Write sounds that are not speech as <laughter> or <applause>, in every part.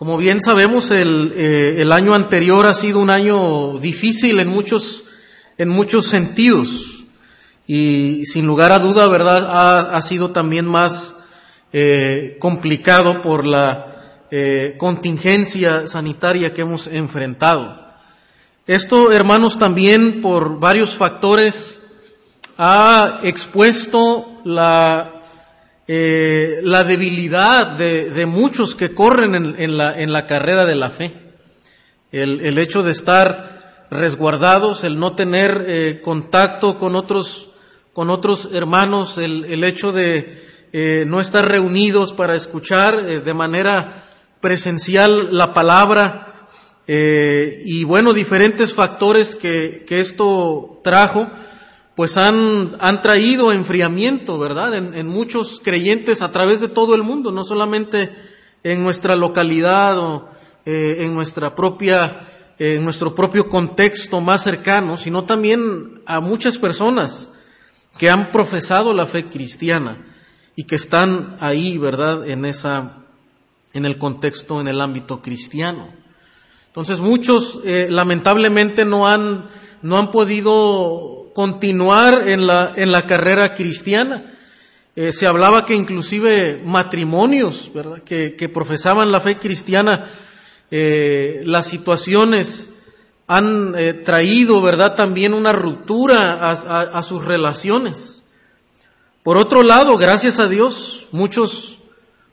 Como bien sabemos, el, eh, el, año anterior ha sido un año difícil en muchos, en muchos sentidos. Y sin lugar a duda, ¿verdad? Ha, ha sido también más eh, complicado por la eh, contingencia sanitaria que hemos enfrentado. Esto, hermanos, también por varios factores ha expuesto la eh, la debilidad de, de, muchos que corren en, la, en, la, carrera de la fe. El, el, hecho de estar resguardados, el no tener eh, contacto con otros, con otros hermanos, el, el hecho de eh, no estar reunidos para escuchar de manera presencial la palabra y bueno, diferentes factores que, que esto trajo pues han, han traído enfriamiento, ¿verdad? En, muchos creyentes a través de todo el mundo, no solamente en nuestra localidad o eh, en nuestra propia, eh, en nuestro propio contexto más cercano, sino también a muchas personas que han profesado la fe cristiana y que están ahí, ¿verdad? En esa, en el contexto, en el ámbito cristiano. Entonces muchos, eh, lamentablemente, no han, no han podido continuar en la, en la carrera cristiana. Eh, se hablaba que inclusive matrimonios, ¿verdad? Que, que profesaban la fe cristiana, eh, las situaciones han eh, traído, ¿verdad? También una ruptura a, a, a, sus relaciones. Por otro lado, gracias a Dios, muchos,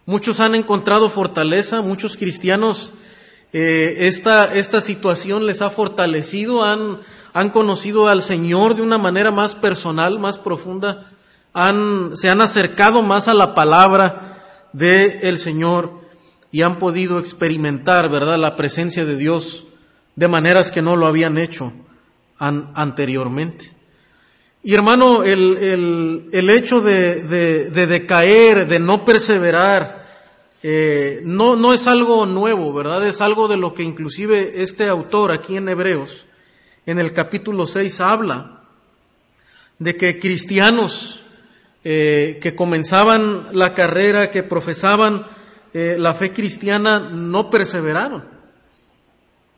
muchos han encontrado fortaleza, muchos cristianos, esta, esta situación les ha fortalecido, han, han conocido al Señor de una manera más personal, más profunda, han, se han acercado más a la palabra del el Señor y han podido experimentar, ¿verdad?, la presencia de Dios de maneras que no lo habían hecho an, anteriormente. Y hermano, el, el, el hecho de, de, de, decaer, de no perseverar, eh, no, no es algo nuevo, ¿verdad? Es algo de lo que inclusive este autor aquí en Hebreos en el capítulo 6 habla de que cristianos eh, que comenzaban la carrera, que profesaban eh, la fe cristiana, no perseveraron.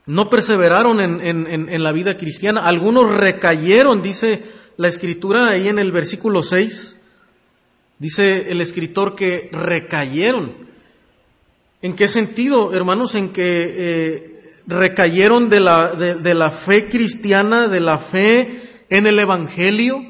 No perseveraron en, en, en, la vida cristiana. Algunos recayeron, dice la escritura ahí en el versículo 6. Dice el escritor que recayeron. ¿En qué sentido, hermanos? En que eh, recayeron de la, de, la fe cristiana, de la fe en el Evangelio,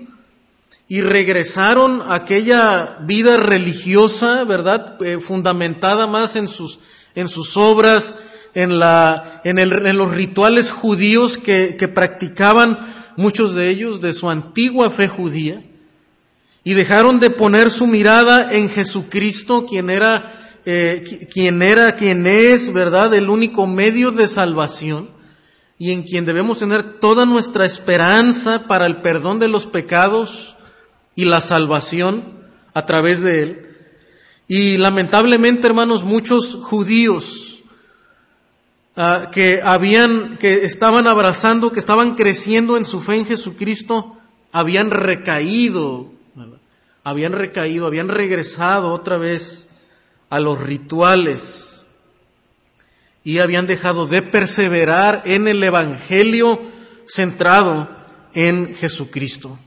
y regresaron a aquella vida religiosa, ¿verdad? Eh, fundamentada más en sus, en sus obras, en, la, en, el, en los rituales judíos que, que practicaban muchos de ellos de su antigua fe judía, y dejaron de poner su mirada en Jesucristo, quien era eh, quien era, quien es, ¿verdad?, el único medio de salvación y en quien debemos tener toda nuestra esperanza para el perdón de los pecados y la salvación a través de él. Y lamentablemente, hermanos, muchos judíos uh, que habían, que estaban abrazando, que estaban creciendo en su fe en Jesucristo, habían recaído, habían recaído, habían regresado otra vez a los rituales y habían dejado de perseverar en el Evangelio centrado en Jesucristo.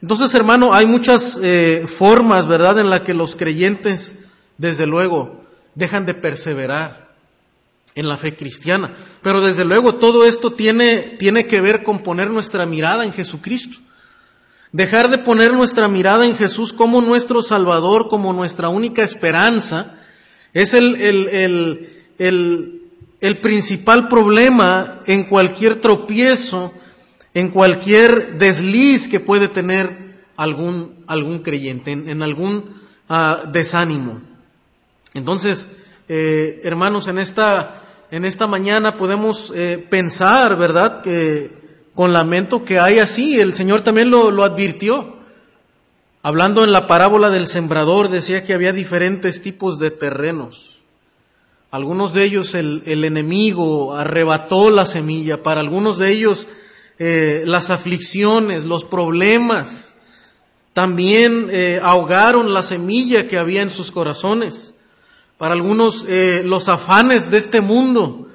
Entonces, hermano, hay muchas eh, formas, ¿verdad?, en las que los creyentes, desde luego, dejan de perseverar en la fe cristiana. Pero desde luego todo esto tiene, tiene que ver con poner nuestra mirada en Jesucristo. Dejar de poner nuestra mirada en Jesús como nuestro Salvador, como nuestra única esperanza, es el, el, el, el, principal problema en cualquier tropiezo, en cualquier desliz que puede tener algún, algún creyente, en, en algún uh, desánimo. Entonces, eh, hermanos, en esta, en esta mañana podemos eh, pensar, ¿verdad?, que con lamento que hay así, el Señor también lo, lo advirtió. Hablando en la parábola del sembrador, decía que había diferentes tipos de terrenos. Algunos de ellos el, el enemigo arrebató la semilla, para algunos de ellos eh, las aflicciones, los problemas, también eh, ahogaron la semilla que había en sus corazones. para algunos eh, los afanes de este mundo,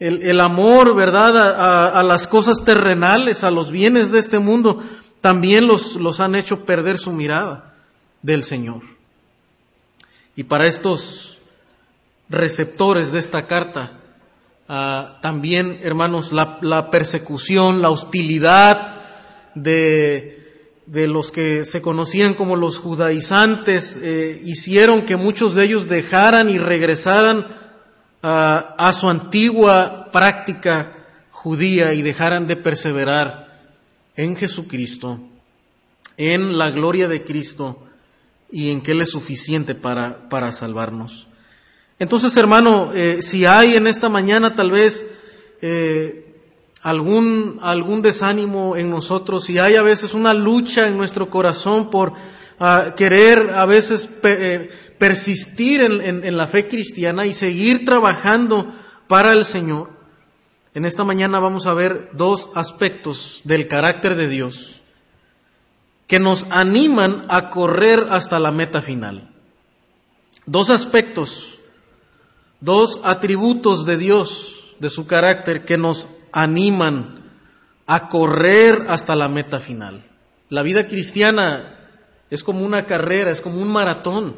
el, amor, ¿verdad?, a, las cosas terrenales, a los bienes de este mundo, también los, los han hecho perder su mirada del Señor. Y para estos receptores de esta carta, ah, también, hermanos, la, persecución, la hostilidad de, de, los que se conocían como los judaizantes, eh, hicieron que muchos de ellos dejaran y regresaran a su antigua práctica judía y dejaran de perseverar en Jesucristo, en la gloria de Cristo y en que Él es suficiente para, para salvarnos. Entonces, hermano, eh, si hay en esta mañana tal vez eh, algún, algún desánimo en nosotros, si hay a veces una lucha en nuestro corazón por ah, querer a veces eh, persistir en, la fe cristiana y seguir trabajando para el Señor, en esta mañana vamos a ver dos aspectos del carácter de Dios que nos animan a correr hasta la meta final. Dos aspectos, dos atributos de Dios, de su carácter, que nos animan a correr hasta la meta final. La vida cristiana es como una carrera, es como un maratón.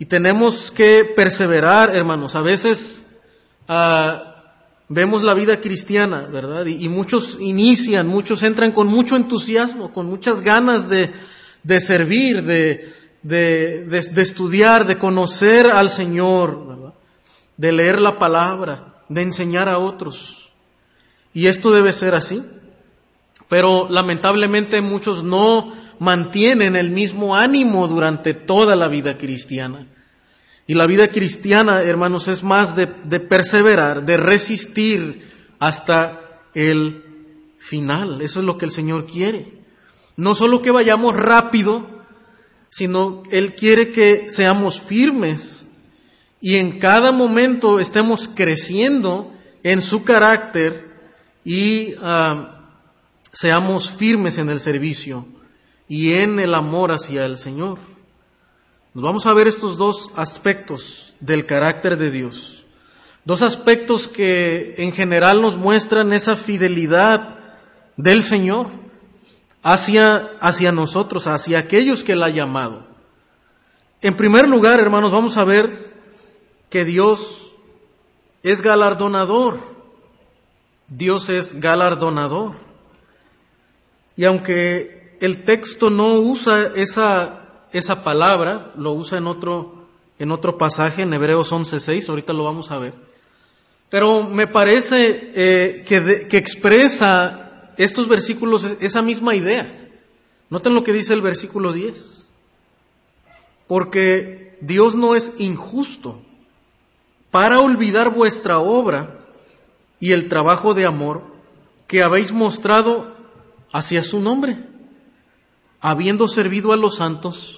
Y tenemos que perseverar, hermanos. A veces ah, vemos la vida cristiana, ¿verdad? Y, muchos inician, muchos entran con mucho entusiasmo, con muchas ganas de, de servir, de, de, de, estudiar, de conocer al Señor, ¿verdad? De leer la palabra, de enseñar a otros. Y esto debe ser así. Pero lamentablemente muchos no mantienen el mismo ánimo durante toda la vida cristiana. Y la vida cristiana, hermanos, es más de, perseverar, de resistir hasta el final. Eso es lo que el Señor quiere. No solo que vayamos rápido, sino Él quiere que seamos firmes y en cada momento estemos creciendo en su carácter y ah, seamos firmes en el servicio y en el amor hacia el Señor. Nos vamos a ver estos dos aspectos del carácter de Dios. Dos aspectos que en general nos muestran esa fidelidad del Señor hacia, hacia nosotros, hacia aquellos que Él ha llamado. En primer lugar, hermanos, vamos a ver que Dios es galardonador. Dios es galardonador. Y aunque el texto no usa esa, esa palabra, lo usa en otro, en otro pasaje, en Hebreos 11.6, ahorita lo vamos a ver. Pero me parece eh, que, que expresa estos versículos esa misma idea. Noten lo que dice el versículo 10. Porque Dios no es injusto para olvidar vuestra obra y el trabajo de amor que habéis mostrado hacia su nombre habiendo servido a los santos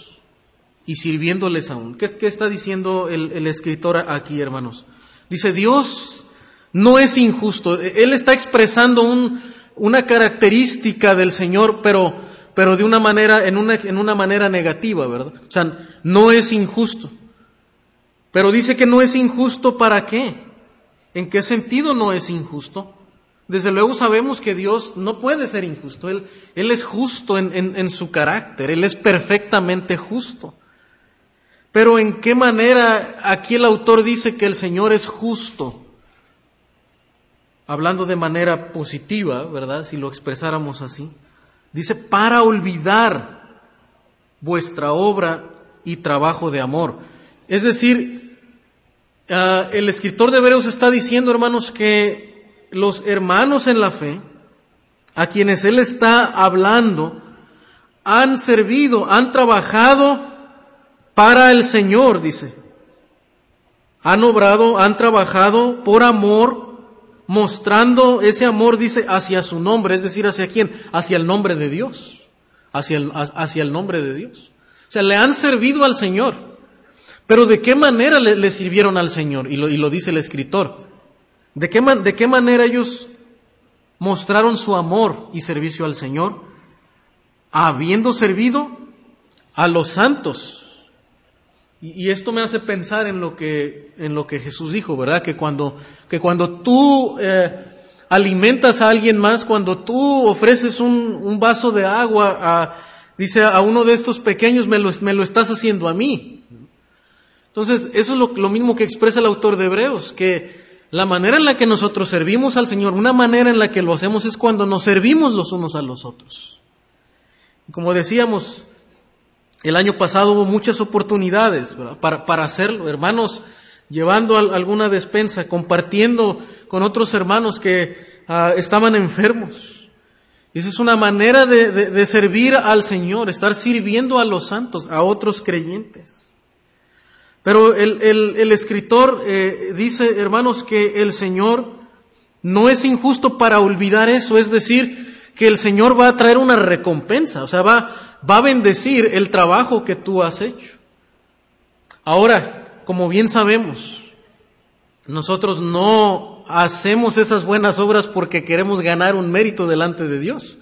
y sirviéndoles aún. ¿Qué, está diciendo el, escritor aquí, hermanos? Dice, Dios no es injusto. Él está expresando una característica del Señor, pero, pero de una manera, en una, manera negativa, ¿verdad? O sea, no es injusto. Pero dice que no es injusto para qué? ¿En qué sentido no es injusto? Desde luego sabemos que Dios no puede ser injusto. Él, él es justo en, su carácter. Él es perfectamente justo. Pero ¿en qué manera aquí el autor dice que el Señor es justo? Hablando de manera positiva, ¿verdad? Si lo expresáramos así. Dice, para olvidar vuestra obra y trabajo de amor. Es decir, ah, el escritor de Hebreos está diciendo, hermanos, que los hermanos en la fe, a quienes Él está hablando, han servido, han trabajado para el Señor, dice. Han obrado, han trabajado por amor, mostrando ese amor, dice, hacia su nombre, es decir, hacia quién? Hacia el nombre de Dios, hacia el, hacia el nombre de Dios. O sea, le han servido al Señor. Pero ¿de qué manera le, sirvieron al Señor? y lo dice el escritor. ¿De qué, ¿De qué manera ellos mostraron su amor y servicio al Señor? Habiendo servido a los santos Y, esto me hace pensar en lo que, en lo que Jesús dijo, ¿verdad? Que cuando, que cuando tú eh, alimentas a alguien más, cuando tú ofreces un, un vaso de agua a, dice, a uno de estos pequeños, me lo, me lo estás haciendo a mí. Entonces, eso es lo, lo mismo que expresa el autor de Hebreos, que la manera en la que nosotros servimos al Señor, una manera en la que lo hacemos es cuando nos servimos los unos a los otros. Como decíamos, el año pasado hubo muchas oportunidades para, para, hacerlo, hermanos, llevando alguna despensa, compartiendo con otros hermanos que ah, estaban enfermos. Esa es una manera de, servir al Señor, estar sirviendo a los santos, a otros creyentes. Pero el, el, escritor eh, dice, hermanos, que el Señor no es injusto para olvidar eso, es decir, que el Señor va a traer una recompensa, o sea, va, va a bendecir el trabajo que tú has hecho. Ahora, como bien sabemos, nosotros no hacemos esas buenas obras porque queremos ganar un mérito delante de Dios.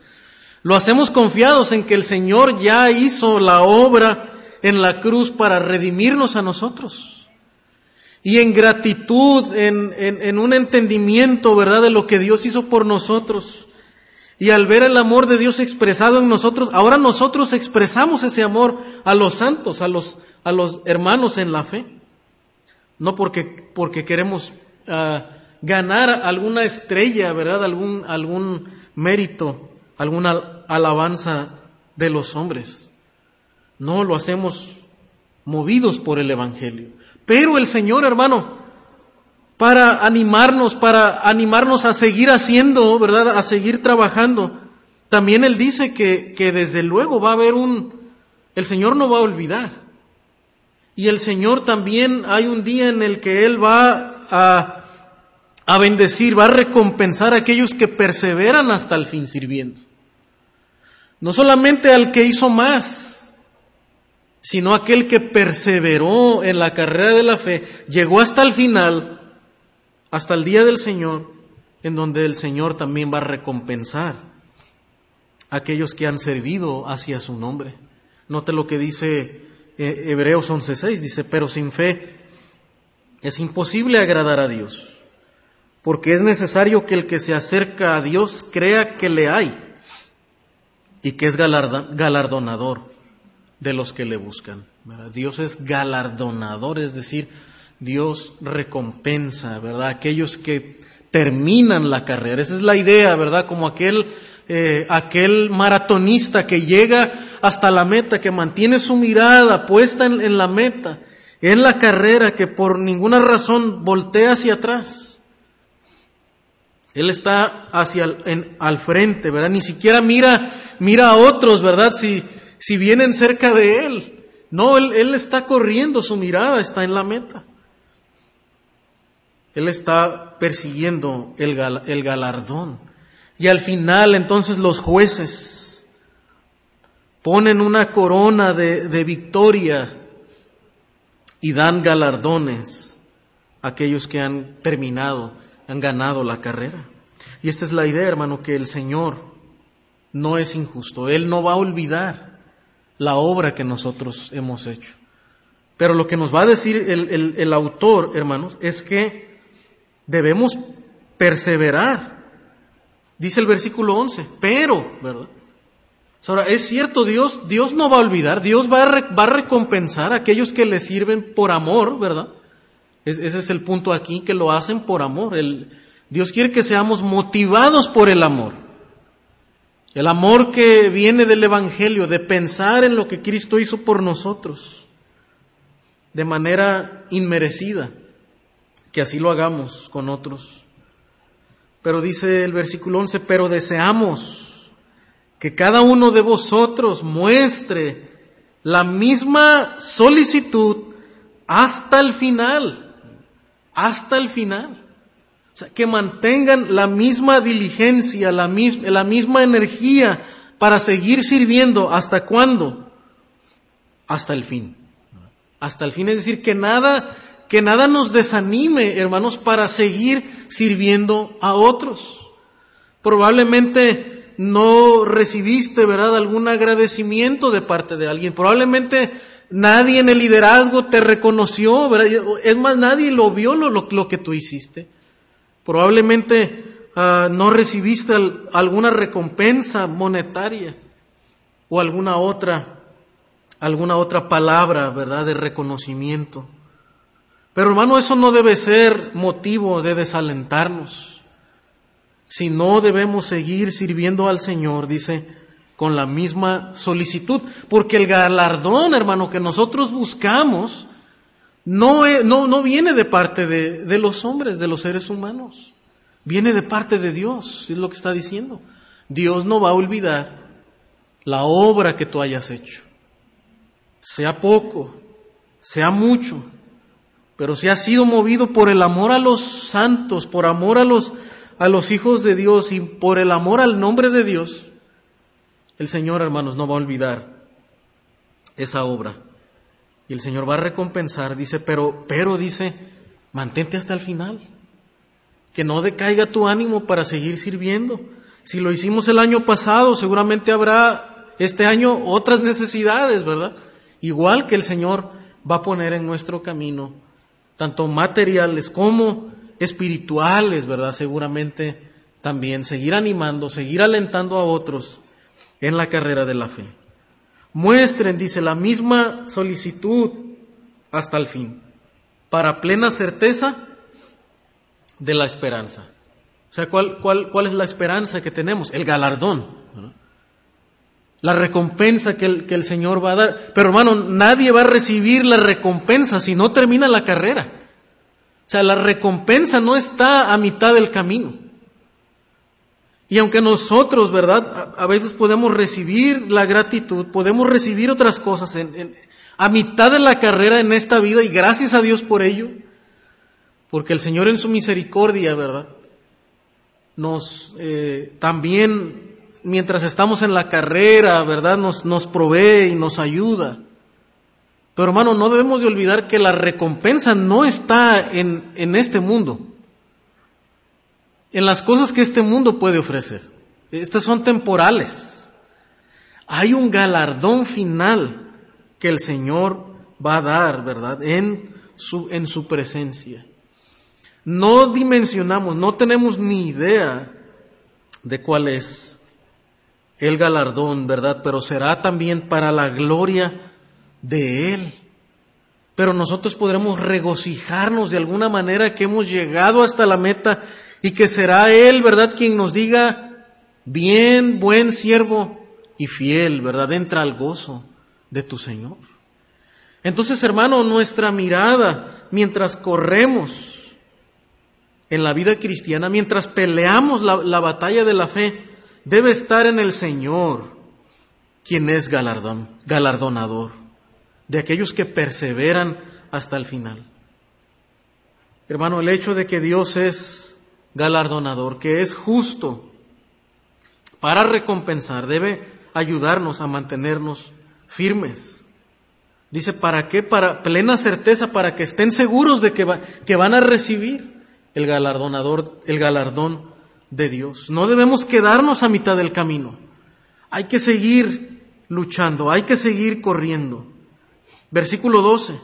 Lo hacemos confiados en que el Señor ya hizo la obra en la cruz para redimirnos a nosotros. Y en gratitud, en, en un entendimiento, ¿verdad?, de lo que Dios hizo por nosotros y al ver el amor de Dios expresado en nosotros, ahora nosotros expresamos ese amor a los santos, a los, a los hermanos en la fe. No porque, porque queremos uh, ganar alguna estrella, ¿verdad? Algún, algún mérito, alguna alabanza de los hombres. No, lo hacemos movidos por el Evangelio. Pero el Señor, hermano, para animarnos, para animarnos a seguir haciendo, ¿verdad? A seguir trabajando. También Él dice que, que desde luego va a haber un, el Señor no va a olvidar. Y el Señor también hay un día en el que Él va a, a bendecir, va a recompensar a aquellos que perseveran hasta el fin sirviendo. No solamente al que hizo más, sino aquel que perseveró en la carrera de la fe, llegó hasta el final hasta el día del Señor, en donde el Señor también va a recompensar a aquellos que han servido hacia su nombre. Note lo que dice eh, Hebreos 11:6, dice, pero sin fe es imposible agradar a Dios, porque es necesario que el que se acerca a Dios crea que le hay y que es galardonador de los que le buscan. Dios es galardonador, es decir, Dios recompensa, ¿verdad? Aquellos que terminan la carrera. Esa es la idea, ¿verdad? Como aquel, eh, aquel maratonista que llega hasta la meta, que mantiene su mirada puesta en, la meta, en la carrera, que por ninguna razón voltea hacia atrás. Él está hacia al frente, ¿verdad? Ni siquiera mira, mira a otros, ¿verdad? Si, si vienen cerca de él. No, él está corriendo, su mirada está en la meta. Él está persiguiendo el, galardón. Y al final entonces los jueces ponen una corona de, de victoria y dan galardones a aquellos que han terminado, han ganado la carrera. Y esta es la idea, hermano, que el Señor no es injusto. Él no va a olvidar la obra que nosotros hemos hecho. Pero lo que nos va a decir el, el autor, hermanos, es que debemos perseverar. Dice el versículo 11, pero, ¿verdad? Ahora, es cierto, Dios, Dios no va a olvidar, Dios va a, va a recompensar a aquellos que le sirven por amor, ¿verdad? ese es el punto aquí, que lo hacen por amor. El, Dios quiere que seamos motivados por el amor. El amor que viene del Evangelio, de pensar en lo que Cristo hizo por nosotros, de manera inmerecida que así lo hagamos con otros. Pero dice el versículo 11, pero deseamos que cada uno de vosotros muestre la misma solicitud hasta el final, hasta el final. O sea, que mantengan la misma diligencia, la, la misma energía para seguir sirviendo. ¿Hasta cuándo? Hasta el fin. Hasta el fin, es decir, que nada que nada nos desanime, hermanos, para seguir sirviendo a otros. Probablemente no recibiste, ¿verdad?, algún agradecimiento de parte de alguien. Probablemente nadie en el liderazgo te reconoció, ¿verdad? Es más, nadie lo vio lo, lo, que tú hiciste. Probablemente ah, no recibiste alguna recompensa monetaria o alguna otra, alguna otra palabra, ¿verdad?, de reconocimiento. Pero hermano, eso no debe ser motivo de desalentarnos. Si no debemos seguir sirviendo al Señor, dice, con la misma solicitud. Porque el galardón, hermano, que nosotros buscamos, no, no, no viene de parte de, de, los hombres, de los seres humanos. Viene de parte de Dios, es lo que está diciendo. Dios no va a olvidar la obra que tú hayas hecho. Sea poco, sea mucho, pero si has sido movido por el amor a los santos, por amor a los, a los hijos de Dios y por el amor al nombre de Dios, el Señor, hermanos, no va a olvidar esa obra. Y el Señor va a recompensar, dice, pero, pero dice, mantente hasta el final. Que no decaiga tu ánimo para seguir sirviendo. Si lo hicimos el año pasado, seguramente habrá este año otras necesidades, ¿verdad? Igual que el Señor va a poner en nuestro camino tanto materiales como espirituales, ¿verdad? Seguramente también seguir animando, seguir alentando a otros en la carrera de la fe. Muestren, dice, la misma solicitud hasta el fin, para plena certeza de la esperanza. O sea, ¿cuál, cuál, cuál es la esperanza que tenemos? El galardón la recompensa que el, que el Señor va a dar. Pero hermano, nadie va a recibir la recompensa si no termina la carrera. O sea, la recompensa no está a mitad del camino. Y aunque nosotros, ¿verdad? A, veces podemos recibir la gratitud, podemos recibir otras cosas a mitad de la carrera en esta vida y gracias a Dios por ello, porque el Señor en su misericordia, ¿verdad? Nos eh, también mientras estamos en la carrera, ¿verdad? Nos, nos provee y nos ayuda. Pero hermano, no debemos de olvidar que la recompensa no está en, en este mundo, en las cosas que este mundo puede ofrecer. Estas son temporales. Hay un galardón final que el Señor va a dar, ¿verdad? En su, en su presencia. No dimensionamos, no tenemos ni idea de cuál es el galardón, ¿verdad? Pero será también para la gloria de Él. Pero nosotros podremos regocijarnos de alguna manera que hemos llegado hasta la meta y que será Él, ¿verdad? Quien nos diga, bien, buen siervo y fiel, ¿verdad? Entra al gozo de tu Señor. Entonces, hermano, nuestra mirada mientras corremos en la vida cristiana, mientras peleamos la, la batalla de la fe, debe estar en el Señor, quien es galardón, galardonador de aquellos que perseveran hasta el final. Hermano, el hecho de que Dios es galardonador, que es justo para recompensar, debe ayudarnos a mantenernos firmes. Dice, ¿para qué? Para plena certeza, para que estén seguros de que, que van a recibir el galardonador, el galardón de Dios. No debemos quedarnos a mitad del camino. Hay que seguir luchando, hay que seguir corriendo. Versículo 12.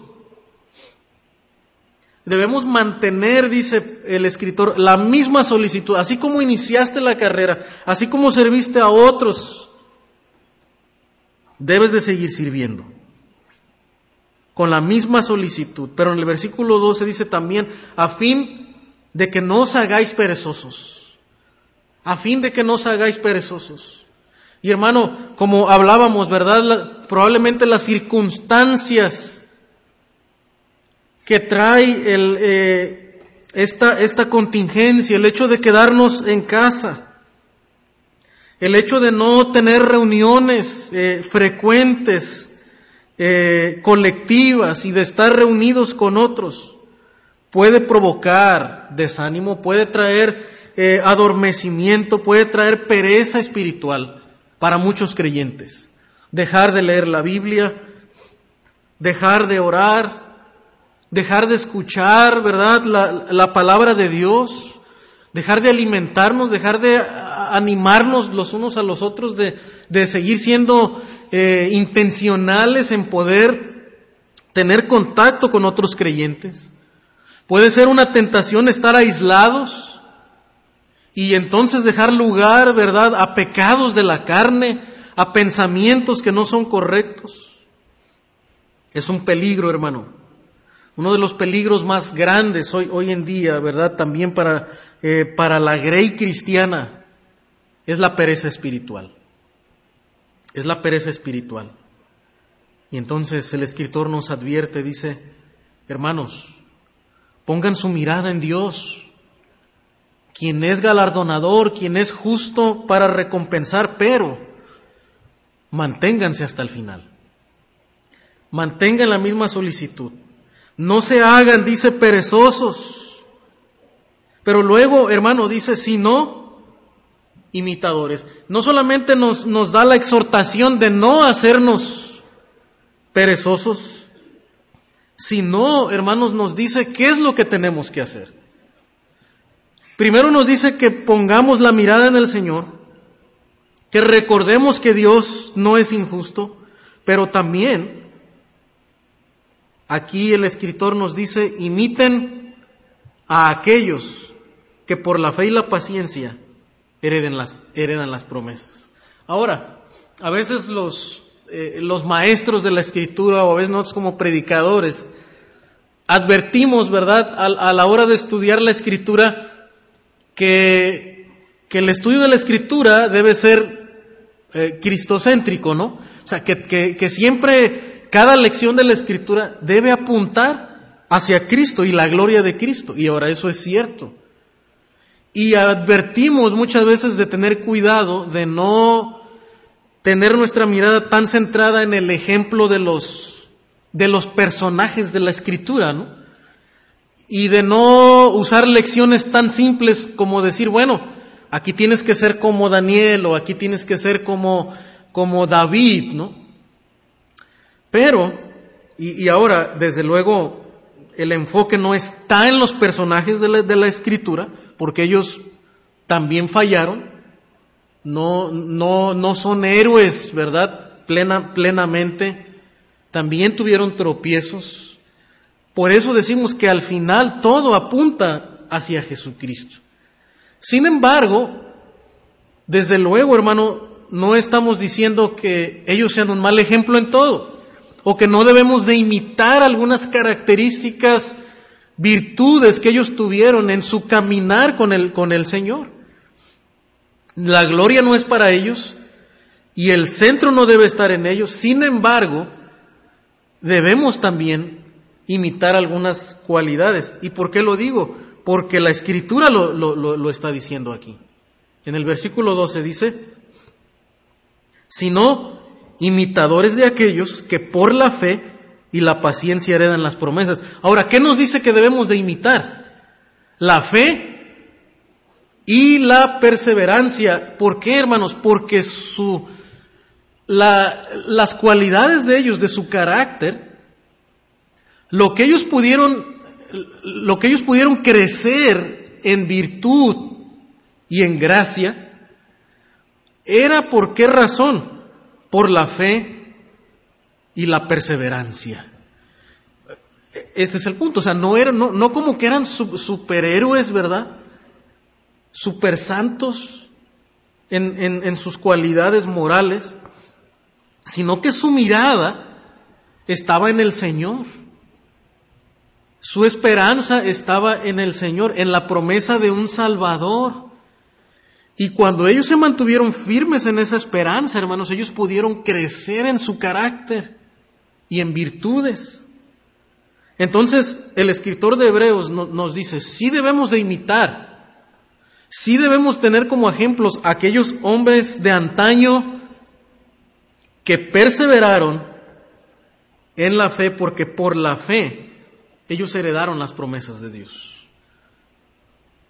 Debemos mantener, dice el escritor, la misma solicitud, así como iniciaste la carrera, así como serviste a otros, debes de seguir sirviendo con la misma solicitud. Pero en el versículo 12 dice también, a fin de que no os hagáis perezosos a fin de que no os hagáis perezosos. Y hermano, como hablábamos, ¿verdad? probablemente las circunstancias que trae el, eh, esta, esta contingencia, el hecho de quedarnos en casa, el hecho de no tener reuniones eh, frecuentes, eh, colectivas y de estar reunidos con otros, puede provocar desánimo, puede traer eh, adormecimiento, puede traer pereza espiritual para muchos creyentes. Dejar de leer la Biblia, dejar de orar, dejar de escuchar, ¿verdad? La, palabra de Dios, dejar de alimentarnos, dejar de animarnos los unos a los otros, de, seguir siendo eh, intencionales en poder tener contacto con otros creyentes. Puede ser una tentación estar aislados y entonces dejar lugar, ¿verdad?, a pecados de la carne, a pensamientos que no son correctos. Es un peligro, hermano. Uno de los peligros más grandes hoy, hoy en día, ¿verdad?, también para, eh, para la grey cristiana, es la pereza espiritual. Es la pereza espiritual. Y entonces el escritor nos advierte, dice, hermanos, pongan su mirada en Dios, quien es galardonador, quien es justo para recompensar, pero manténganse hasta el final. Mantengan la misma solicitud. No se hagan, dice, perezosos. Pero luego, hermano, dice, si no, imitadores. No solamente nos, nos da la exhortación de no hacernos perezosos, sino, hermanos, nos dice qué es lo que tenemos que hacer. Primero nos dice que pongamos la mirada en el Señor, que recordemos que Dios no es injusto, pero también aquí el escritor nos dice, imiten a aquellos que por la fe y la paciencia hereden las, heredan las promesas. Ahora, a veces los, eh, los maestros de la escritura o a veces nosotros como predicadores advertimos, ¿verdad?, a, la hora de estudiar la escritura que, que, el estudio de la escritura debe ser eh, cristocéntrico, ¿no? O sea, que, que, que siempre cada lección de la escritura debe apuntar hacia Cristo y la gloria de Cristo. Y ahora eso es cierto. Y advertimos muchas veces de tener cuidado de no tener nuestra mirada tan centrada en el ejemplo de los, de los personajes de la escritura, ¿no? Y de no usar lecciones tan simples como decir, bueno, aquí tienes que ser como Daniel o aquí tienes que ser como, como David, ¿no? Pero, y, ahora, desde luego, el enfoque no está en los personajes de la, de la escritura, porque ellos también fallaron, no, no, no son héroes, ¿verdad? Plena, plenamente, también tuvieron tropiezos. Por eso decimos que al final todo apunta hacia Jesucristo. Sin embargo, desde luego, hermano, no estamos diciendo que ellos sean un mal ejemplo en todo, o que no debemos de imitar algunas características virtudes que ellos tuvieron en su caminar con el, con el Señor. La gloria no es para ellos y el centro no debe estar en ellos. Sin embargo, debemos también imitar algunas cualidades. ¿Y por qué lo digo? Porque la escritura lo, lo, lo está diciendo aquí. En el versículo 12 dice, sino imitadores de aquellos que por la fe y la paciencia heredan las promesas. Ahora, ¿qué nos dice que debemos de imitar? La fe y la perseverancia. ¿Por qué, hermanos? Porque su, la, las cualidades de ellos, de su carácter, lo que ellos pudieron, lo que ellos pudieron crecer en virtud y en gracia, era por qué razón? Por la fe y la perseverancia. Este es el punto, o sea, no, eran, no, no como que eran superhéroes, ¿verdad? Super santos en, en, en sus cualidades morales, sino que su mirada estaba en el Señor. Su esperanza estaba en el Señor, en la promesa de un Salvador. Y cuando ellos se mantuvieron firmes en esa esperanza, hermanos, ellos pudieron crecer en su carácter y en virtudes. Entonces, el escritor de Hebreos nos dice, sí debemos de imitar, sí debemos tener como ejemplos aquellos hombres de antaño que perseveraron en la fe, porque por la fe ellos heredaron las promesas de Dios.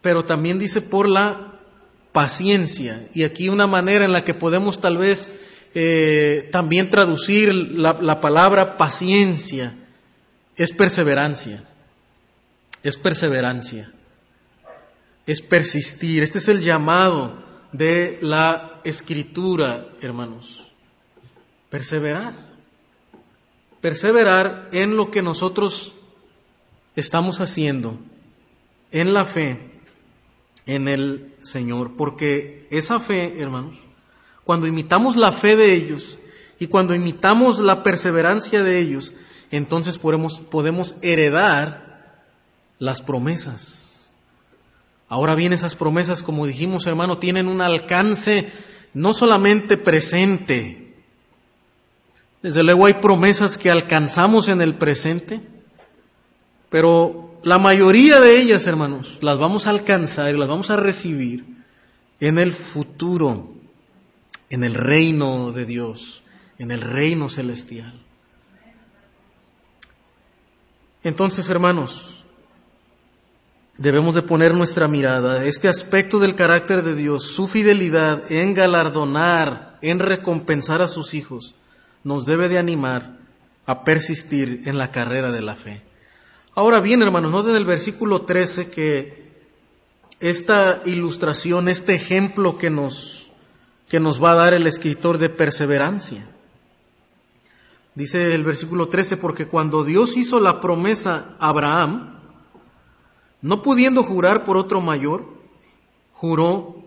Pero también dice por la paciencia, y aquí una manera en la que podemos tal vez eh, también traducir la, la palabra paciencia es perseverancia. Es perseverancia. Es persistir. Este es el llamado de la escritura, hermanos. Perseverar. perseverar en lo que nosotros estamos haciendo, en la fe, en el Señor, porque esa fe, hermanos, cuando imitamos la fe de ellos y cuando imitamos la perseverancia de ellos, entonces podemos, podemos heredar las promesas. Ahora bien, esas promesas, como dijimos, hermano, tienen un alcance no solamente presente. Desde luego hay promesas que alcanzamos en el presente, pero la mayoría de ellas, hermanos, las vamos a alcanzar y las vamos a recibir en el futuro, en el reino de Dios, en el reino celestial. Entonces, hermanos, debemos de poner nuestra mirada, este aspecto del carácter de Dios, su fidelidad en galardonar, en recompensar a sus hijos, nos debe de animar a persistir en la carrera de la fe. Ahora bien, hermanos, noten el versículo 13 que esta ilustración, este ejemplo que nos, que nos va a dar el escritor de perseverancia. Dice el versículo 13, porque cuando Dios hizo la promesa a Abraham, no pudiendo jurar por otro mayor, juró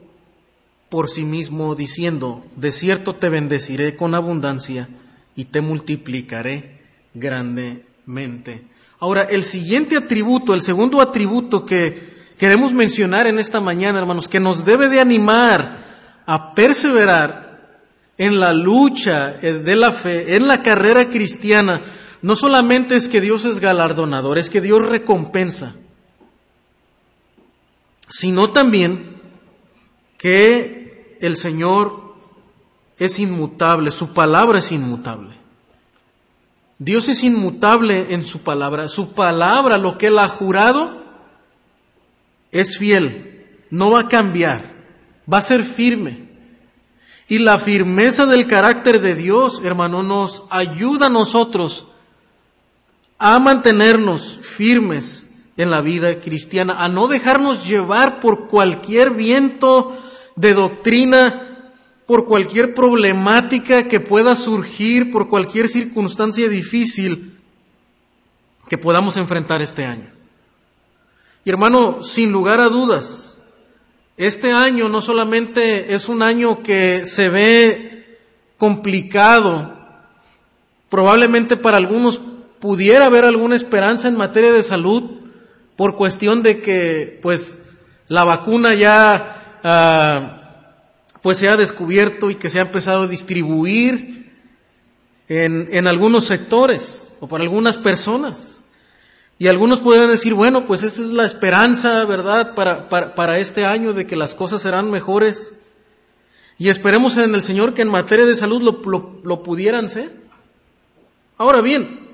por sí mismo diciendo, de cierto te bendeciré con abundancia y te multiplicaré grandemente. Ahora, el siguiente atributo, el segundo atributo que queremos mencionar en esta mañana, hermanos, que nos debe de animar a perseverar en la lucha eh, de la fe, en la carrera cristiana, no solamente es que Dios es galardonador, es que Dios recompensa, sino también que el Señor es inmutable, su palabra es inmutable. Dios es inmutable en su palabra. Su palabra, lo que Él ha jurado, es fiel. No va a cambiar. Va a ser firme. Y la firmeza del carácter de Dios, hermano, nos ayuda a nosotros a mantenernos firmes en la vida cristiana, a no dejarnos llevar por cualquier viento de doctrina por cualquier problemática que pueda surgir, por cualquier circunstancia difícil que podamos enfrentar este año. Y hermano, sin lugar a dudas, este año no solamente es un año que se ve complicado, probablemente para algunos pudiera haber alguna esperanza en materia de salud por cuestión de que pues la vacuna ya ah, pues se ha descubierto y que se ha empezado a distribuir en, en algunos sectores o para algunas personas. Y algunos podrían decir, bueno, pues esta es la esperanza, ¿verdad?, para, para, para este año de que las cosas serán mejores. Y esperemos en el Señor que en materia de salud lo, lo, lo pudieran ser. Ahora bien,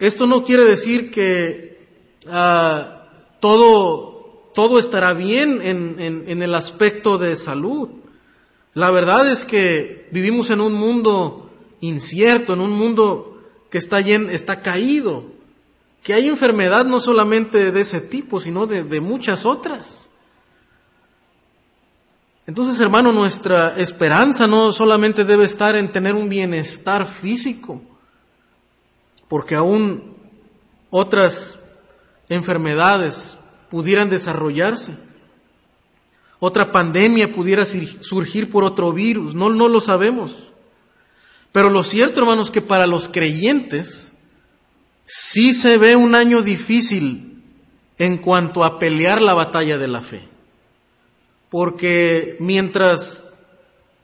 esto no quiere decir que uh, todo, todo estará bien en, en, en el aspecto de salud. La verdad es que vivimos en un mundo incierto, en un mundo que está, lleno, está caído, que hay enfermedad no solamente de ese tipo, sino de, de muchas otras. Entonces, hermano, nuestra esperanza no solamente debe estar en tener un bienestar físico, porque aún otras enfermedades pudieran desarrollarse otra pandemia pudiera surgir por otro virus, no, no lo sabemos. Pero lo cierto, hermanos, que para los creyentes sí se ve un año difícil en cuanto a pelear la batalla de la fe. Porque mientras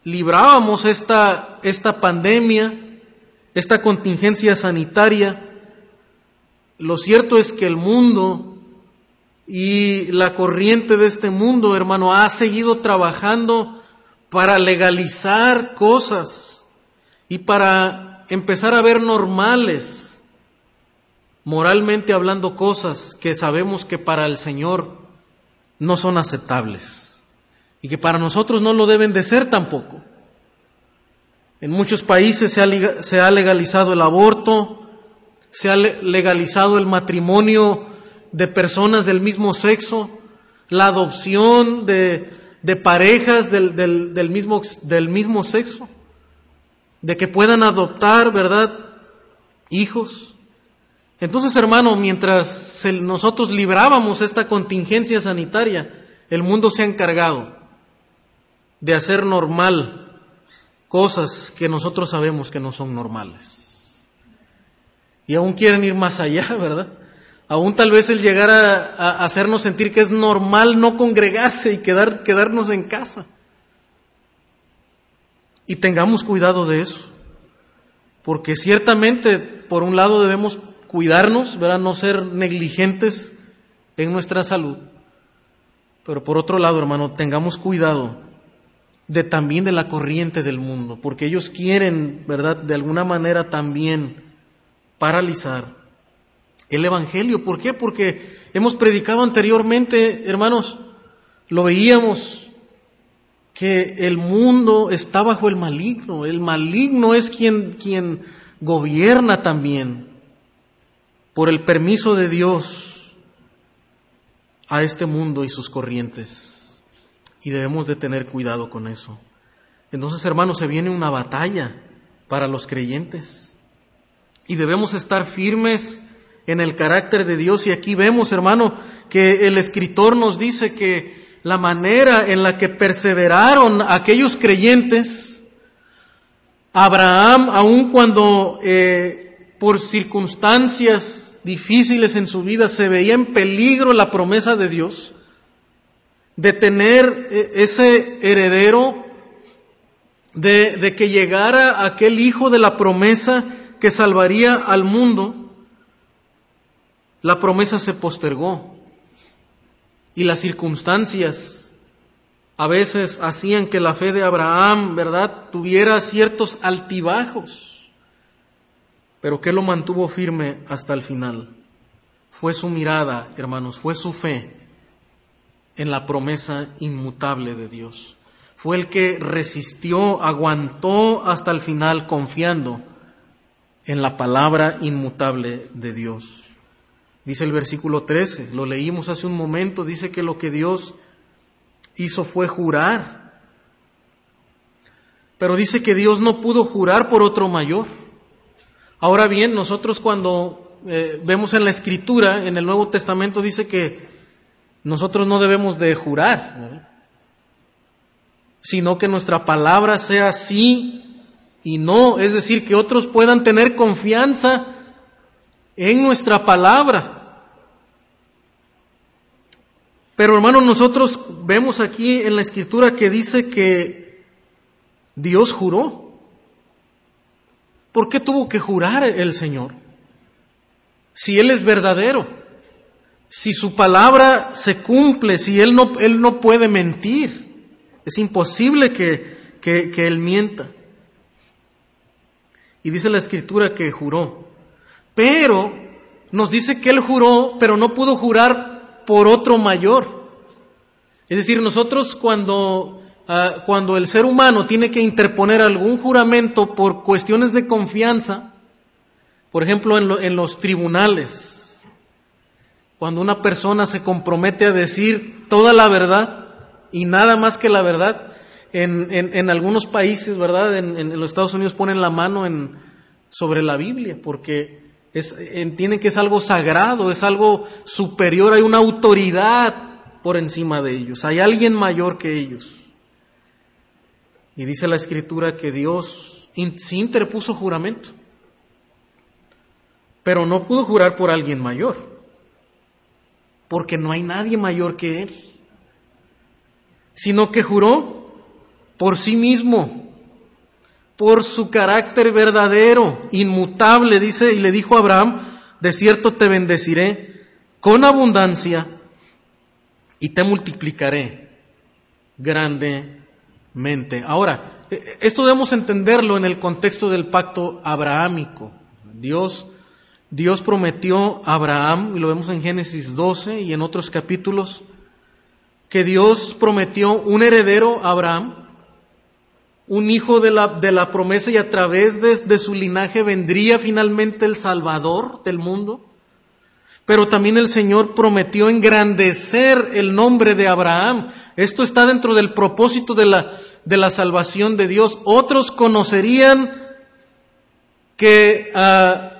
librábamos esta, esta pandemia, esta contingencia sanitaria, lo cierto es que el mundo y la corriente de este mundo, hermano, ha seguido trabajando para legalizar cosas y para empezar a ver normales, moralmente hablando, cosas que sabemos que para el Señor no son aceptables y que para nosotros no lo deben de ser tampoco. En muchos países se ha, legalizado el aborto, se ha legalizado el matrimonio de personas del mismo sexo, la adopción de, de parejas del, del, del, mismo, del mismo sexo, de que puedan adoptar, ¿verdad? hijos. Entonces, hermano, mientras nosotros librábamos esta contingencia sanitaria, el mundo se ha encargado de hacer normal cosas que nosotros sabemos que no son normales. Y aún quieren ir más allá, <laughs> ¿verdad? Aún tal vez el llegar a, hacernos sentir que es normal no congregarse y quedar, quedarnos en casa. Y tengamos cuidado de eso. Porque ciertamente, por un lado, debemos cuidarnos, ¿verdad? No ser negligentes en nuestra salud. Pero por otro lado, hermano, tengamos cuidado de también de la corriente del mundo, porque ellos quieren, ¿verdad?, de alguna manera también paralizar el Evangelio. ¿Por qué? Porque hemos predicado anteriormente, hermanos, lo veíamos, que el mundo está bajo el maligno. El maligno es quien, quien gobierna también por el permiso de Dios a este mundo y sus corrientes. Y debemos de tener cuidado con eso. Entonces, hermanos, se viene una batalla para los creyentes. Y debemos estar firmes en el carácter de Dios. Y aquí vemos, hermano, que el escritor nos dice que la manera en la que perseveraron aquellos creyentes, Abraham, aun cuando eh, por circunstancias difíciles en su vida se veía en peligro la promesa de Dios, de tener eh, ese heredero, de, de que llegara aquel hijo de la promesa que salvaría al mundo, la promesa se postergó y las circunstancias a veces hacían que la fe de Abraham, ¿verdad?, tuviera ciertos altibajos. Pero ¿qué lo mantuvo firme hasta el final? Fue su mirada, hermanos, fue su fe en la promesa inmutable de Dios. Fue el que resistió, aguantó hasta el final confiando en la palabra inmutable de Dios. Dice el versículo 13, lo leímos hace un momento, dice que lo que Dios hizo fue jurar. Pero dice que Dios no pudo jurar por otro mayor. Ahora bien, nosotros cuando eh, vemos en la escritura, en el Nuevo Testamento, dice que nosotros no debemos de jurar, sino que nuestra palabra sea sí y no, es decir, que otros puedan tener confianza en nuestra palabra. Pero hermanos, nosotros vemos aquí en la escritura que dice que Dios juró. ¿Por qué tuvo que jurar el Señor? Si Él es verdadero, si su palabra se cumple, si Él no, él no puede mentir, es imposible que, que, que Él mienta. Y dice la escritura que juró. Pero nos dice que Él juró, pero no pudo jurar por otro mayor. Es decir, nosotros cuando, ah, cuando el ser humano tiene que interponer algún juramento por cuestiones de confianza, por ejemplo, en, los tribunales, cuando una persona se compromete a decir toda la verdad y nada más que la verdad, en, en, en algunos países, ¿verdad? En, en, los Estados Unidos ponen la mano en, sobre la Biblia, porque entienden que es algo sagrado, es algo superior, hay una autoridad por encima de ellos, hay alguien mayor que ellos. Y dice la escritura que Dios sí interpuso juramento, pero no pudo jurar por alguien mayor, porque no hay nadie mayor que Él, sino que juró por sí mismo por su carácter verdadero, inmutable, dice, y le dijo a Abraham, de cierto te bendeciré con abundancia y te multiplicaré grandemente. Ahora, e, e, esto debemos entenderlo en el contexto del pacto abrahámico. Dios, Dios prometió a Abraham, y lo vemos en Génesis 12 y en otros capítulos, que Dios prometió un heredero a Abraham, un hijo de la, de la promesa y a través de, de su linaje vendría finalmente el Salvador del mundo. Pero también el Señor prometió engrandecer el nombre de Abraham. Esto está dentro del propósito de la, de la salvación de Dios. Otros conocerían que uh,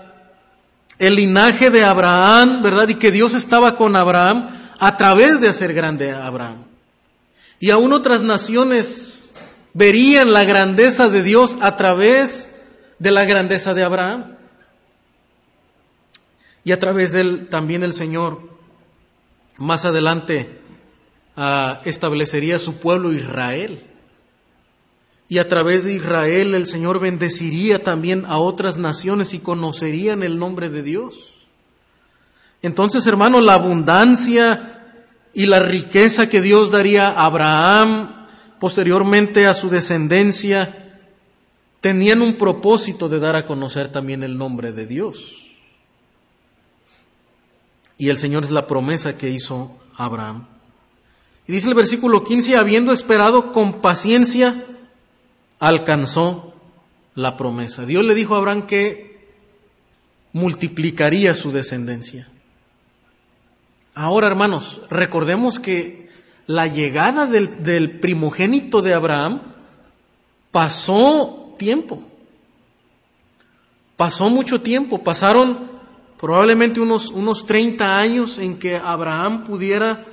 el linaje de Abraham, ¿verdad? Y que Dios estaba con Abraham a través de hacer grande a Abraham. Y aún otras naciones verían la grandeza de Dios a través de la grandeza de Abraham. Y a través de él también el Señor más adelante ah, establecería su pueblo Israel. Y a través de Israel el Señor bendeciría también a otras naciones y conocerían el nombre de Dios. Entonces, hermano, la abundancia y la riqueza que Dios daría a Abraham, posteriormente a su descendencia, tenían un propósito de dar a conocer también el nombre de Dios. Y el Señor es la promesa que hizo Abraham. Y dice el versículo 15, habiendo esperado con paciencia, alcanzó la promesa. Dios le dijo a Abraham que multiplicaría su descendencia. Ahora, hermanos, recordemos que la llegada del, del primogénito de Abraham pasó tiempo. Pasó mucho tiempo, pasaron probablemente unos, unos 30 años en que Abraham pudiera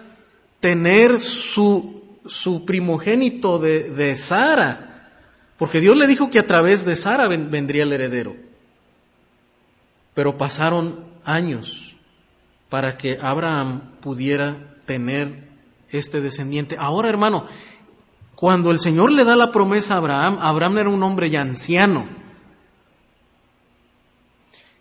tener su, su primogénito de, de Sara, porque Dios le dijo que a través de Sara vendría el heredero. Pero pasaron años para que Abraham pudiera tener este descendiente. Ahora, hermano, cuando el Señor le da la promesa a Abraham, Abraham era un hombre ya anciano.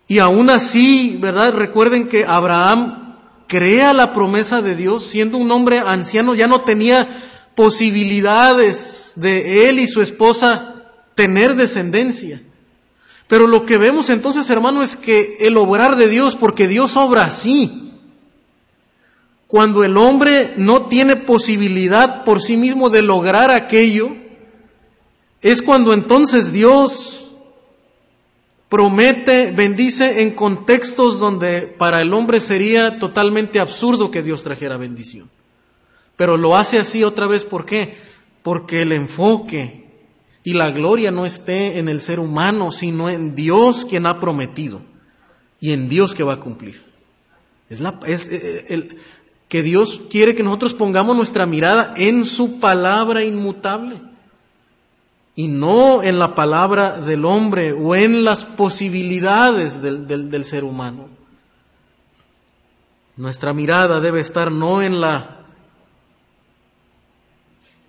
Y aún así, ¿verdad? Recuerden que Abraham crea la promesa de Dios, siendo un hombre anciano, ya no tenía posibilidades de él y su esposa tener descendencia. Pero lo que vemos entonces, hermano, es que el obrar de Dios, porque Dios obra así, cuando el hombre no tiene posibilidad por sí mismo de lograr aquello, es cuando entonces Dios promete, bendice en contextos donde para el hombre sería totalmente absurdo que Dios trajera bendición. Pero lo hace así otra vez, ¿por qué? Porque el enfoque y la gloria no esté en el ser humano, sino en Dios quien ha prometido y en Dios que va a cumplir. Es, la, eh, eh, que Dios quiere que nosotros pongamos nuestra mirada en su palabra inmutable y no en la palabra del hombre o en las posibilidades del, del, ser humano. Nuestra mirada debe estar no en la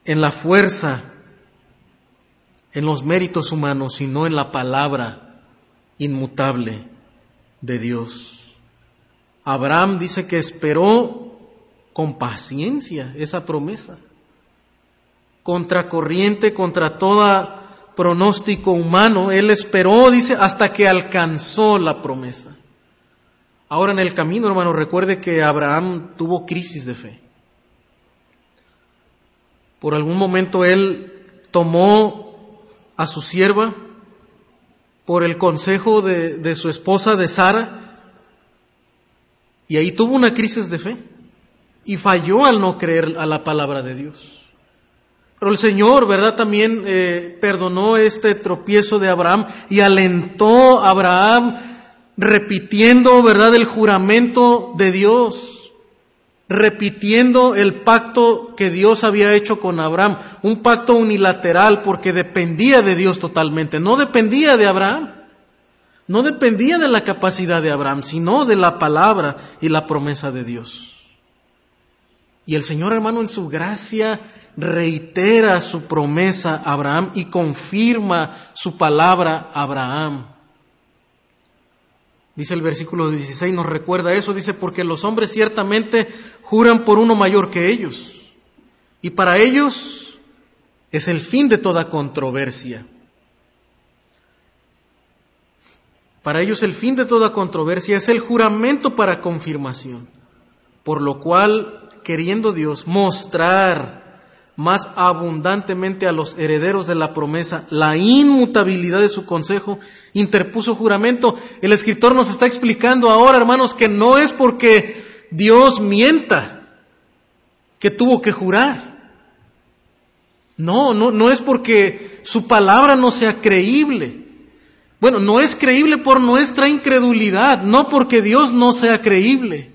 en la fuerza, en los méritos humanos, sino en la palabra inmutable de Dios. Abraham dice que esperó con paciencia esa promesa contracorriente contra todo pronóstico humano. Él esperó, dice, hasta que alcanzó la promesa. Ahora en el camino, hermano, recuerde que Abraham tuvo crisis de fe. Por algún momento él tomó a su sierva por el consejo de, de su esposa de Sara y ahí tuvo una crisis de fe y falló al no creer a la palabra de Dios. Pero el Señor, ¿verdad? También eh, perdonó este tropiezo de Abraham y alentó a Abraham repitiendo, ¿verdad? El juramento de Dios, repitiendo el pacto que Dios había hecho con Abraham, un pacto unilateral porque dependía de Dios totalmente, no dependía de Abraham. No dependía de la capacidad de Abraham, sino de la palabra y la promesa de Dios. Y el Señor hermano en su gracia reitera su promesa a Abraham y confirma su palabra a Abraham. Dice el versículo 16, nos recuerda eso, dice, porque los hombres ciertamente juran por uno mayor que ellos. Y para ellos es el fin de toda controversia. Para ellos el fin de toda controversia es el juramento para confirmación, por lo cual, queriendo Dios mostrar más abundantemente a los herederos de la promesa la inmutabilidad de su consejo, interpuso juramento. El escritor nos está explicando ahora, hermanos, que no es porque Dios mienta que tuvo que jurar. No, no, no es porque su palabra no sea creíble. Bueno, no es creíble por nuestra incredulidad, no porque Dios no sea creíble.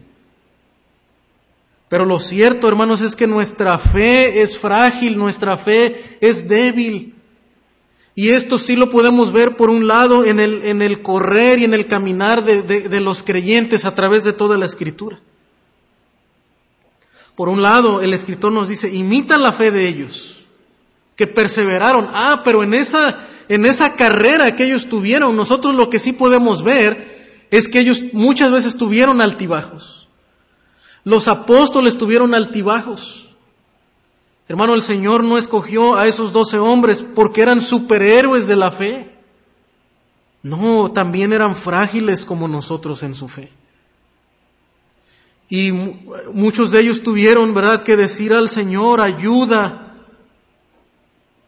Pero lo cierto, hermanos, es que nuestra fe es frágil, nuestra fe es débil. Y esto sí lo podemos ver por un lado en el, en el correr y en el caminar de, de los creyentes a través de toda la escritura. Por un lado, el escritor nos dice, imita la fe de ellos, que perseveraron. Ah, pero en esa, en esa carrera que ellos tuvieron, nosotros lo que sí podemos ver es que ellos muchas veces tuvieron altibajos. Los apóstoles tuvieron altibajos. Hermano, el Señor no escogió a esos doce hombres porque eran superhéroes de la fe. No, también eran frágiles como nosotros en su fe. Y muchos de ellos tuvieron, ¿verdad?, que decir al Señor, ayuda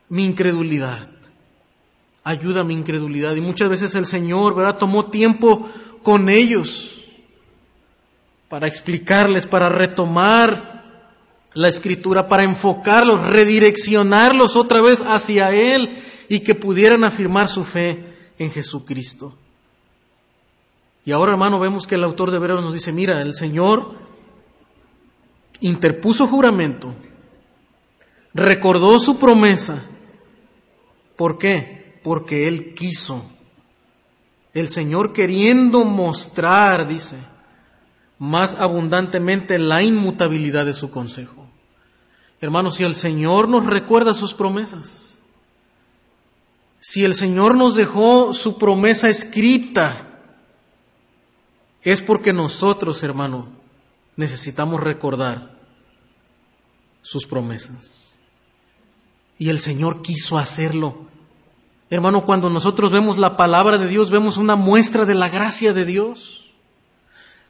mi incredulidad. Ayuda mi incredulidad. Y muchas veces el Señor, ¿verdad?, tomó tiempo con ellos para explicarles, para retomar la escritura, para enfocarlos, redireccionarlos otra vez hacia Él y que pudieran afirmar su fe en Jesucristo. Y ahora, hermano, vemos que el autor de Hebreos nos dice, mira, el Señor interpuso juramento, recordó su promesa. ¿Por qué? Porque Él quiso. El Señor queriendo mostrar, dice, más abundantemente la inmutabilidad de su consejo. Hermanos, si el Señor nos recuerda sus promesas, si el Señor nos dejó su promesa escrita, es porque nosotros, hermano, necesitamos recordar sus promesas. Y el Señor quiso hacerlo. Hermano, cuando nosotros vemos la palabra de Dios, vemos una muestra de la gracia de Dios.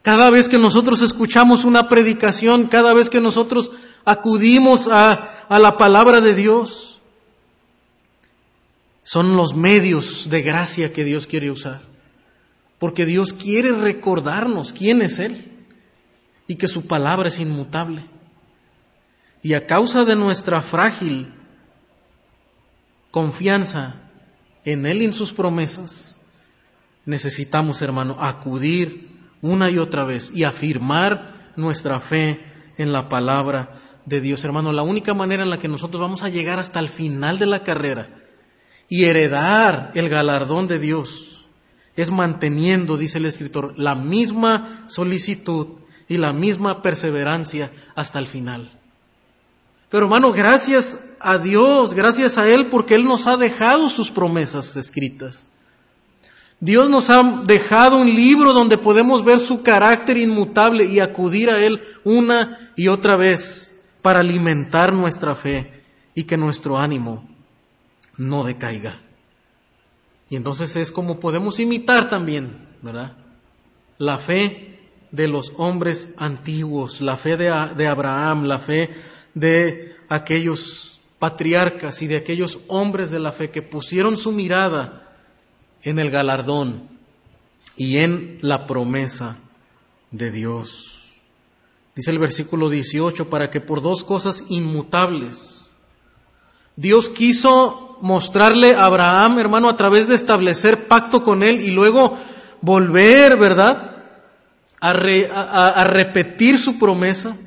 Cada vez que nosotros escuchamos una predicación, cada vez que nosotros acudimos a, a la palabra de Dios, son los medios de gracia que Dios quiere usar porque Dios quiere recordarnos quién es Él y que su palabra es inmutable. Y a causa de nuestra frágil confianza en Él y en sus promesas, necesitamos, hermano, acudir una y otra vez y afirmar nuestra fe en la palabra de Dios. Hermano, la única manera en la que nosotros vamos a llegar hasta el final de la carrera y heredar el galardón de Dios es manteniendo, dice el escritor, la misma solicitud y la misma perseverancia hasta el final. Pero hermano, gracias a Dios, gracias a Él, porque Él nos ha dejado sus promesas escritas. Dios nos ha dejado un libro donde podemos ver su carácter inmutable y acudir a Él una y otra vez para alimentar nuestra fe y que nuestro ánimo no decaiga. Y entonces es como podemos imitar también, ¿verdad? La fe de los hombres antiguos, la fe de, de Abraham, la fe de aquellos patriarcas y de aquellos hombres de la fe que pusieron su mirada en el galardón y en la promesa de Dios. Dice el versículo 18, para que por dos cosas inmutables Dios quiso mostrarle a Abraham, hermano, a través de establecer pacto con él y luego volver, ¿verdad? A, repetir su promesa.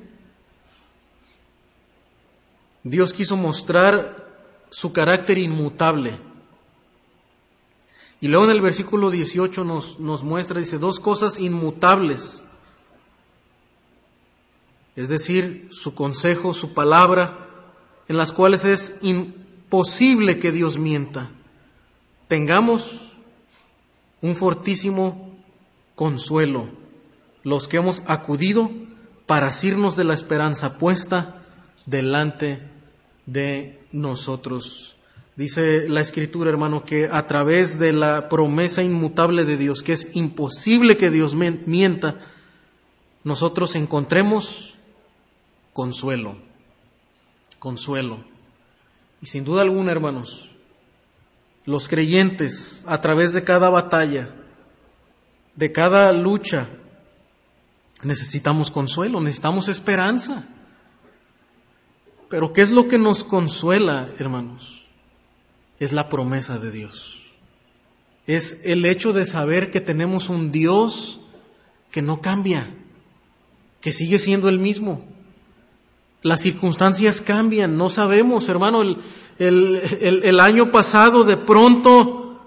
Dios quiso mostrar su carácter inmutable. Y luego en el versículo 18 nos, nos muestra, dice, dos cosas inmutables. Es decir, su consejo, su palabra, en las cuales es posible que Dios mienta. Tengamos un fortísimo consuelo, los que hemos acudido para asirnos de la esperanza puesta delante de nosotros. Dice la escritura, hermano, que a través de la promesa inmutable de Dios, que es imposible que Dios mienta, nosotros encontremos consuelo, consuelo. Y sin duda alguna, hermanos, los creyentes a través de cada batalla, de cada lucha, necesitamos consuelo, necesitamos esperanza. Pero ¿qué es lo que nos consuela, hermanos? Es la promesa de Dios. es el hecho de saber que tenemos un Dios que no cambia, que sigue siendo el mismo. Las circunstancias cambian, no sabemos, hermano, el, año pasado de pronto,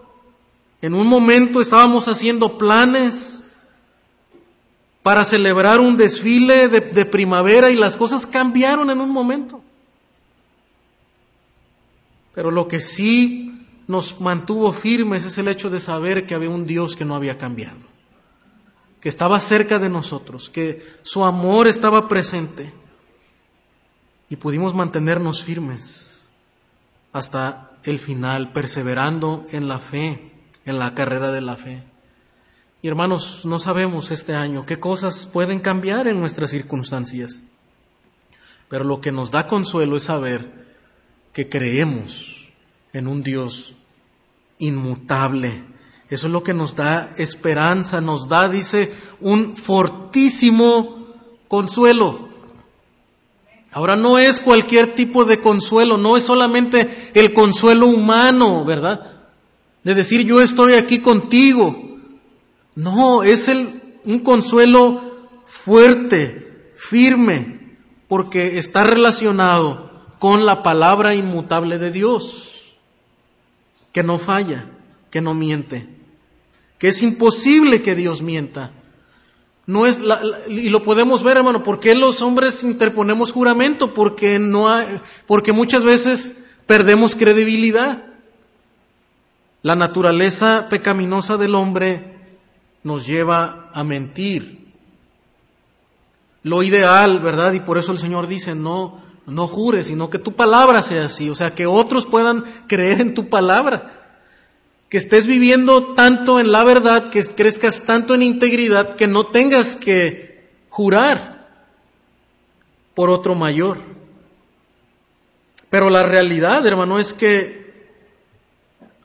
en un momento estábamos haciendo planes para celebrar un desfile de primavera y las cosas cambiaron en un momento. Pero lo que sí nos mantuvo firmes es el hecho de saber que había un Dios que no había cambiado, que estaba cerca de nosotros, que su amor estaba presente y pudimos mantenernos firmes hasta el final, perseverando en la fe, en la carrera de la fe. Y hermanos, no sabemos este año qué cosas pueden cambiar en nuestras circunstancias, pero lo que nos da consuelo es saber que creemos en un Dios inmutable. Eso es lo que nos da esperanza, nos da, dice, un fortísimo consuelo. Ahora no es cualquier tipo de consuelo, no es solamente el consuelo humano, ¿verdad? De decir yo estoy aquí contigo. No, es el, un consuelo fuerte, firme, porque está relacionado con la palabra inmutable de Dios que no falla, que no miente, que es imposible que Dios mienta. No es y lo podemos ver, hermano, ¿por qué los hombres interponemos juramento? Porque no hay, porque muchas veces perdemos credibilidad. La naturaleza pecaminosa del hombre nos lleva a mentir. Lo ideal, ¿verdad? Y por eso el Señor dice, no, no jures, sino que tu palabra sea así, o sea, que otros puedan creer en tu palabra. Que estés viviendo tanto en la verdad, que crezcas tanto en integridad, que no tengas que jurar por otro mayor. Pero la realidad, hermano, es que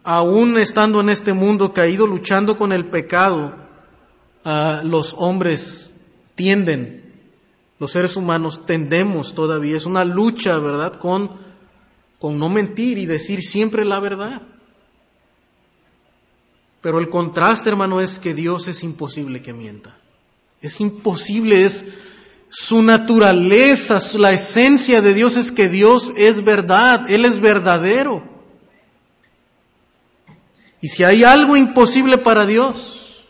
aún estando en este mundo caído, luchando con el pecado, ah, los hombres tienden los seres humanos tendemos todavía, es una lucha, ¿verdad?, con, con no mentir y decir siempre la verdad. Pero el contraste, hermano, es que Dios es imposible que mienta. Es imposible, es su naturaleza, la esencia de Dios es que Dios es verdad, Él es verdadero. Y si hay algo imposible para Dios,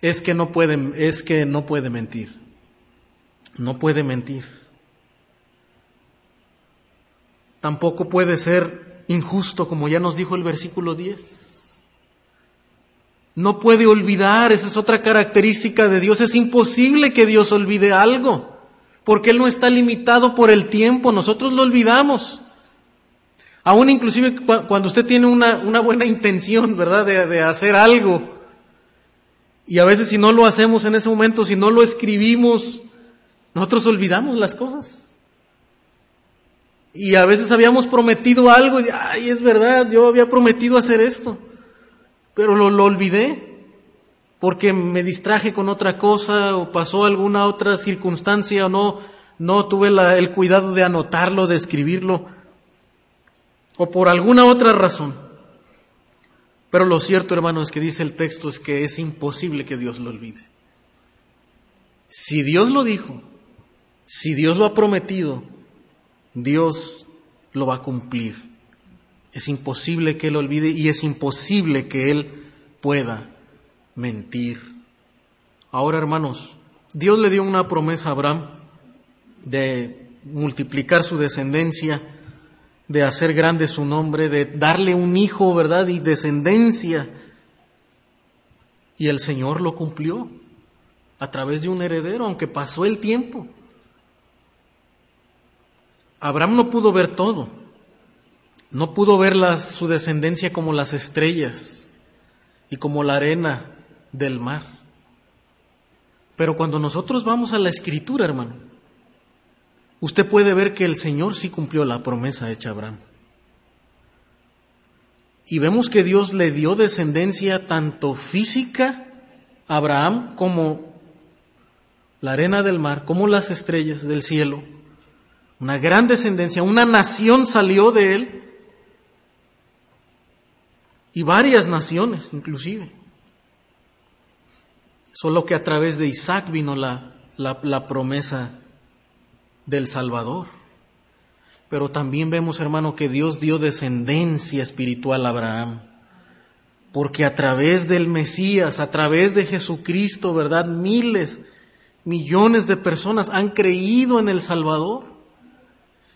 es que no es que no puede mentir no puede mentir. Tampoco puede ser injusto, como ya nos dijo el versículo 10. No puede olvidar, esa es otra característica de Dios. Es imposible que Dios olvide algo, porque Él no está limitado por el tiempo, nosotros lo olvidamos. Aún inclusive cuando usted tiene una, una buena intención, ¿verdad?, de, de hacer algo, y a veces si no lo hacemos en ese momento, si no lo escribimos, nosotros olvidamos las cosas. Y a veces habíamos prometido algo y, ay, es verdad, yo había prometido hacer esto, pero lo, olvidé porque me distraje con otra cosa o pasó alguna otra circunstancia o no, no tuve el cuidado de anotarlo, de escribirlo, o por alguna otra razón. Pero lo cierto, hermano, es que dice el texto es que es imposible que Dios lo olvide. Si Dios lo dijo, si Dios lo ha prometido, Dios lo va a cumplir. Es imposible que Él olvide y es imposible que Él pueda mentir. Ahora, hermanos, Dios le dio una promesa a Abraham de multiplicar su descendencia, de hacer grande su nombre, de darle un hijo, ¿verdad? Y descendencia. Y el Señor lo cumplió a través de un heredero, aunque pasó el tiempo. Abraham no pudo ver todo, no pudo ver su descendencia como las estrellas y como la arena del mar. Pero cuando nosotros vamos a la escritura, hermano, usted puede ver que el Señor sí cumplió la promesa hecha a Abraham. Y vemos que Dios le dio descendencia tanto física a Abraham como la arena del mar, como las estrellas del cielo una gran descendencia, una nación salió de él. y varias naciones inclusive. Solo que a través de Isaac vino la, la, promesa del Salvador. Pero también vemos, hermano, que Dios dio descendencia espiritual a Abraham. Porque a través del Mesías, a través de Jesucristo, ¿verdad? Miles, millones de personas han creído en el Salvador.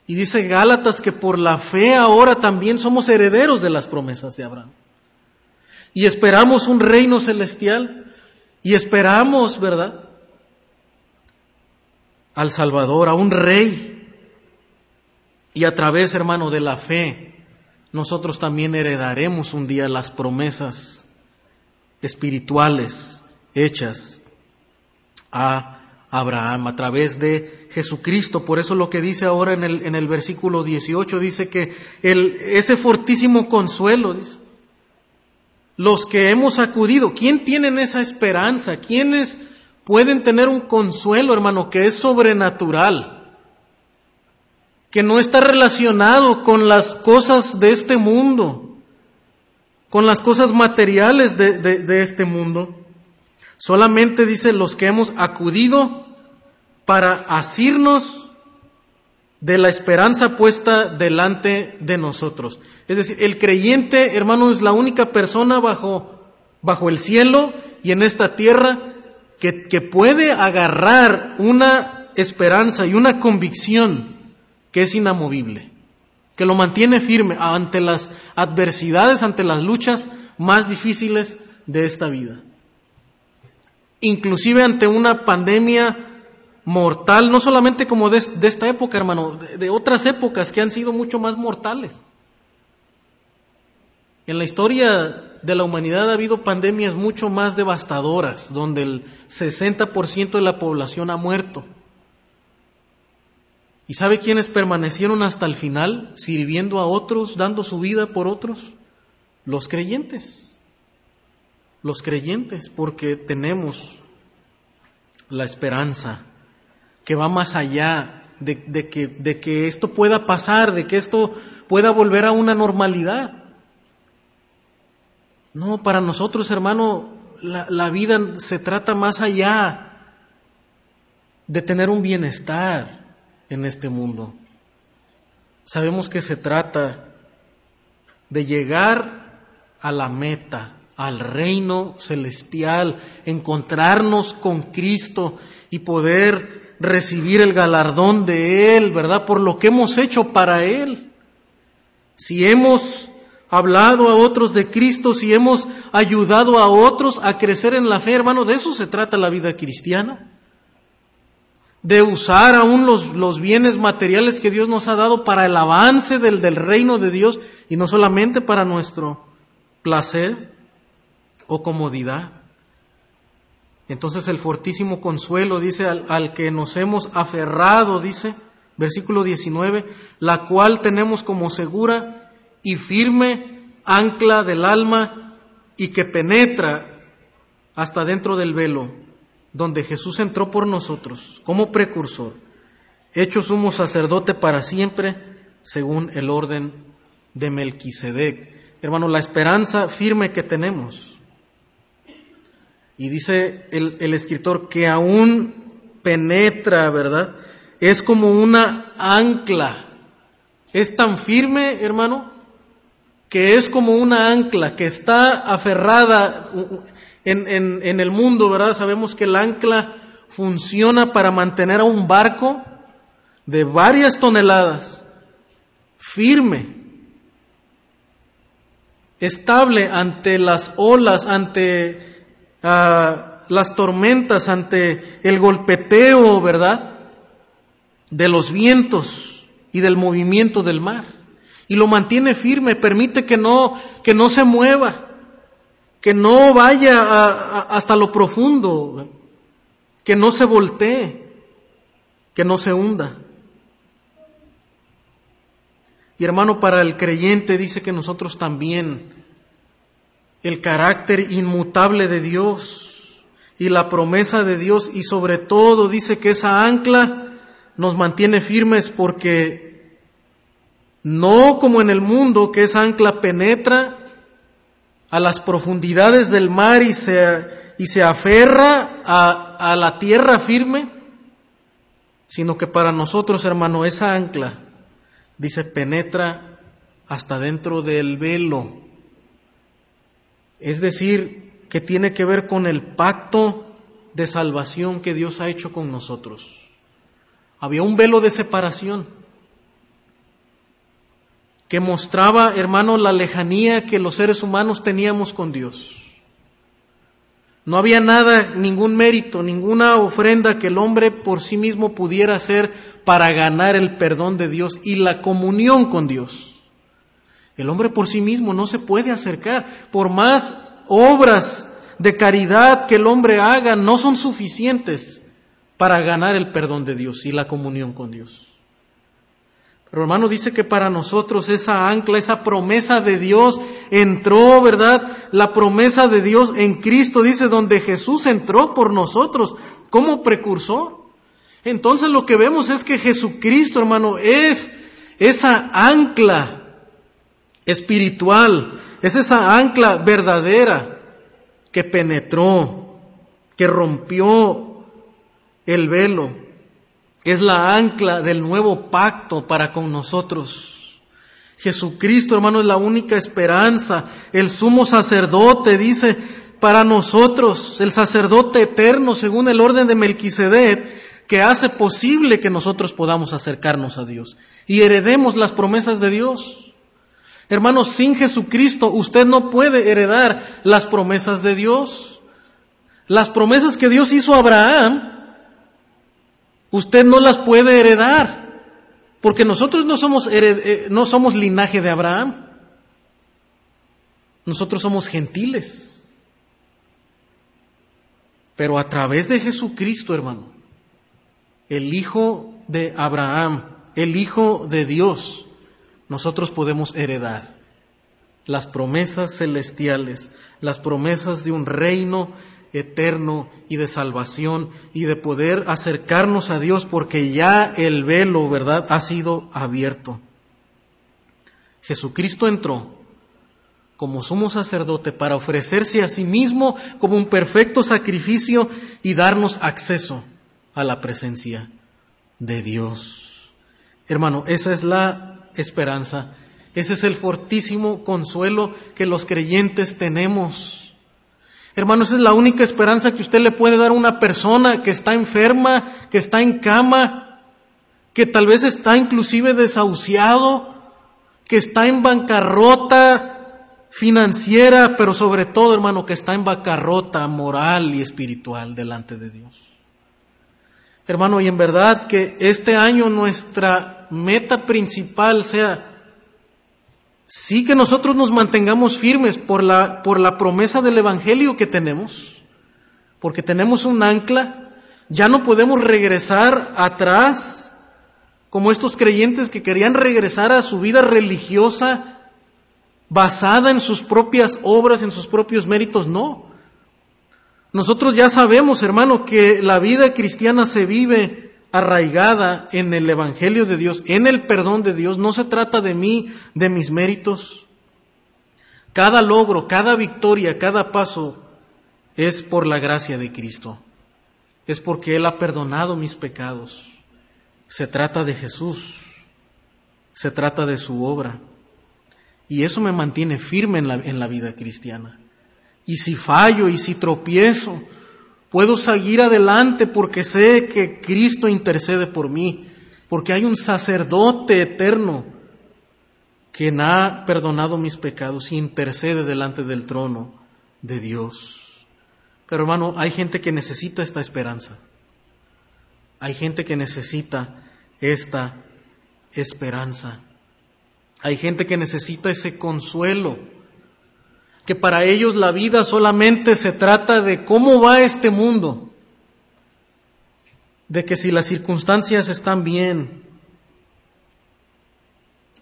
Y dice Gálatas que por la fe ahora también somos herederos de las promesas de Abraham. Y esperamos un reino celestial y esperamos, ¿verdad? Al Salvador, a un rey. Y a través, hermano, de la fe, nosotros también heredaremos un día las promesas espirituales hechas a Abraham a través de Jesucristo. Por eso lo que dice ahora en el, en el versículo 18 dice que el, ese fortísimo consuelo, los que hemos acudido, ¿quién tienen esa esperanza? ¿Quiénes pueden tener un consuelo, hermano, que es sobrenatural? Que no está relacionado con las cosas de este mundo, con las cosas materiales de, de este mundo. Solamente dice los que hemos acudido para asirnos de la esperanza puesta delante de nosotros. Es decir, el creyente, hermano, es la única persona bajo, bajo el cielo y en esta tierra que, que puede agarrar una esperanza y una convicción que es inamovible, que lo mantiene firme ante las adversidades, ante las luchas más difíciles de esta vida. Inclusive ante una pandemia mortal, no solamente como de, esta época, hermano, de, otras épocas que han sido mucho más mortales. En la historia de la humanidad ha habido pandemias mucho más devastadoras, donde el 60% de la población ha muerto. ¿Y sabe quiénes permanecieron hasta el final, sirviendo a otros, dando su vida por otros? Los creyentes. Los creyentes, porque tenemos la esperanza que va más allá de, que, esto pueda pasar, de que esto pueda volver a una normalidad. No, para nosotros, hermano, la, vida se trata más allá de tener un bienestar en este mundo. Sabemos que se trata de llegar a la meta, al reino celestial, encontrarnos con Cristo y poder recibir el galardón de Él, ¿verdad? Por lo que hemos hecho para Él. Si hemos hablado a otros de Cristo, si hemos ayudado a otros a crecer en la fe, hermano, de eso se trata la vida cristiana. De usar aún los, los bienes materiales que Dios nos ha dado para el avance del, del reino de Dios y no solamente para nuestro placer o comodidad. Entonces el fortísimo consuelo dice al, que nos hemos aferrado, dice, versículo 19, la cual tenemos como segura y firme ancla del alma y que penetra hasta dentro del velo, donde Jesús entró por nosotros como precursor, hecho sumo sacerdote para siempre, según el orden de Melquisedec. Hermano, la esperanza firme que tenemos y dice el, el escritor que aún penetra, ¿verdad? Es como una ancla. Es tan firme, hermano, que es como una ancla que está aferrada en, en, en, el mundo, ¿verdad? Sabemos que el ancla funciona para mantener a un barco de varias toneladas firme, estable ante las olas, ante las tormentas, ante el golpeteo, ¿verdad? De los vientos y del movimiento del mar. Y lo mantiene firme, permite que no, que no se mueva, que no vaya hasta lo profundo, que no se voltee, que no se hunda. Y hermano, para el creyente dice que nosotros también el carácter inmutable de Dios y la promesa de Dios y sobre todo dice que esa ancla nos mantiene firmes porque no como en el mundo que esa ancla penetra a las profundidades del mar y se, y se aferra a, a la tierra firme, sino que para nosotros, hermano, esa ancla, dice, penetra hasta dentro del velo. Es decir, que tiene que ver con el pacto de salvación que Dios ha hecho con nosotros. Había un velo de separación que mostraba, hermano, la lejanía que los seres humanos teníamos con Dios. No había nada, ningún mérito, ninguna ofrenda que el hombre por sí mismo pudiera hacer para ganar el perdón de Dios y la comunión con Dios. El hombre por sí mismo no se puede acercar. Por más obras de caridad que el hombre haga, no son suficientes para ganar el perdón de Dios y la comunión con Dios. Pero hermano dice que para nosotros esa ancla, esa promesa de Dios entró, ¿verdad? La promesa de Dios en Cristo, dice, donde Jesús entró por nosotros como precursor. Entonces lo que vemos es que Jesucristo, hermano, es esa ancla espiritual, es esa ancla verdadera que penetró, que rompió el velo es la ancla del nuevo pacto para con nosotros. Jesucristo, hermano, es la única esperanza. El sumo sacerdote dice para nosotros, el sacerdote eterno, según el orden de Melquisedec, que hace posible que nosotros podamos acercarnos a Dios y heredemos las promesas de Dios. Hermanos, sin Jesucristo usted no puede heredar las promesas de Dios. Las promesas que Dios hizo a Abraham Usted no las puede heredar, porque nosotros no somos, eh, no somos linaje de Abraham. Nosotros somos gentiles. Pero a través de Jesucristo, hermano, el Hijo de Abraham, el Hijo de Dios, nosotros podemos heredar las promesas celestiales, las promesas de un reino eterno y de salvación y de poder acercarnos a Dios porque ya el velo, ¿verdad?, ha sido abierto. Jesucristo entró como sumo sacerdote para ofrecerse a sí mismo como un perfecto sacrificio y darnos acceso a la presencia de Dios. Hermano, esa es la esperanza, ese es el fortísimo consuelo que los creyentes tenemos Hermanos, es la única esperanza que usted le puede dar a una persona que está enferma, que está en cama, que tal vez está inclusive desahuciado, que está en bancarrota financiera, pero sobre todo, hermano, que está en bancarrota moral y espiritual delante de Dios. Hermano, y en verdad que este año nuestra meta principal sea sí que nosotros nos mantengamos firmes por la, por la promesa del Evangelio que tenemos, porque tenemos un ancla, ya no podemos regresar atrás como estos creyentes que querían regresar a su vida religiosa basada en sus propias obras, en sus propios méritos, no. Nosotros ya sabemos, hermano, que la vida cristiana se vive arraigada en el Evangelio de Dios, en el perdón de Dios. No se trata de mí, de mis méritos. Cada logro, cada victoria, cada paso es por la gracia de Cristo. Es porque Él ha perdonado mis pecados. Se trata de Jesús. Se trata de su obra. Y eso me mantiene firme en la, en la vida cristiana. Y si fallo y si tropiezo, Puedo seguir adelante porque sé que Cristo intercede por mí, porque hay un sacerdote eterno quien ha perdonado mis pecados y intercede delante del trono de Dios. Pero hermano, hay gente que necesita esta esperanza. Hay gente que necesita esta esperanza. Hay gente que necesita ese consuelo que para ellos la vida solamente se trata de cómo va este mundo, de que si las circunstancias están bien,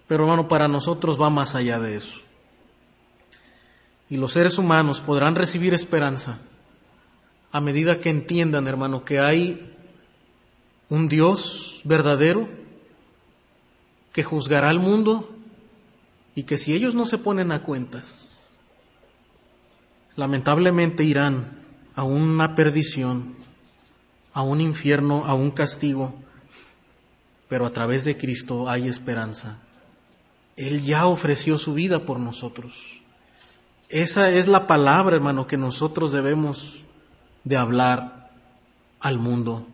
pero hermano, para nosotros va más allá de eso. Y los seres humanos podrán recibir esperanza a medida que entiendan, hermano, que hay un Dios verdadero que juzgará al mundo y que si ellos no se ponen a cuentas, lamentablemente irán a una perdición, a un infierno, a un castigo, pero a través de Cristo hay esperanza. Él ya ofreció su vida por nosotros. Esa es la palabra, hermano, que nosotros debemos de hablar al mundo.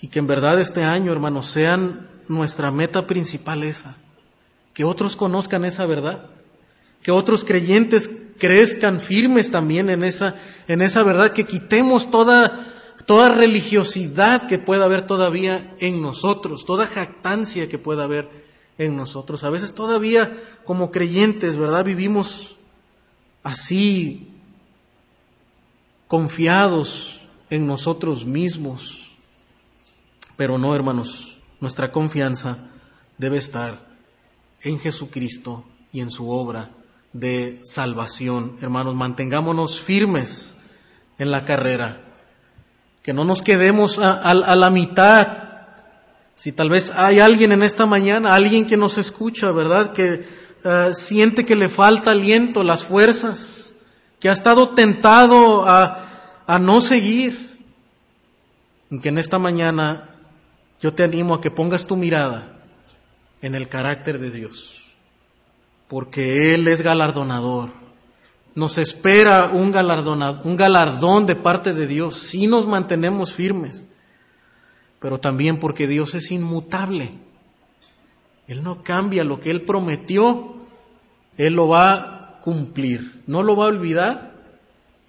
Y que en verdad este año, hermano, sean nuestra meta principal esa. Que otros conozcan esa verdad. Que otros creyentes crezcan firmes también en esa, en esa verdad. Que quitemos toda, toda religiosidad que pueda haber todavía en nosotros. Toda jactancia que pueda haber en nosotros. A veces todavía como creyentes, ¿verdad? Vivimos así, confiados en nosotros mismos. Pero no, hermanos, nuestra confianza debe estar en Jesucristo y en su obra de salvación. Hermanos, mantengámonos firmes en la carrera, que no nos quedemos a, la mitad. Si tal vez hay alguien en esta mañana, alguien que nos escucha, ¿verdad? Que uh, siente que le falta aliento, las fuerzas, que ha estado tentado a, a no seguir, que en esta mañana yo te animo a que pongas tu mirada en el carácter de Dios, porque Él es galardonador. Nos espera un, un galardón de parte de Dios si nos mantenemos firmes, pero también porque Dios es inmutable. Él no cambia lo que Él prometió, Él lo va a cumplir, no lo va a olvidar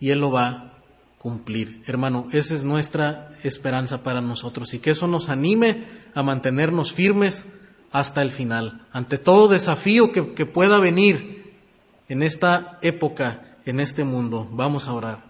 y Él lo va a cumplir. Hermano, esa es nuestra esperanza para nosotros y que eso nos anime a mantenernos firmes hasta el final, ante todo desafío que, pueda venir en esta época, en este mundo. Vamos a orar.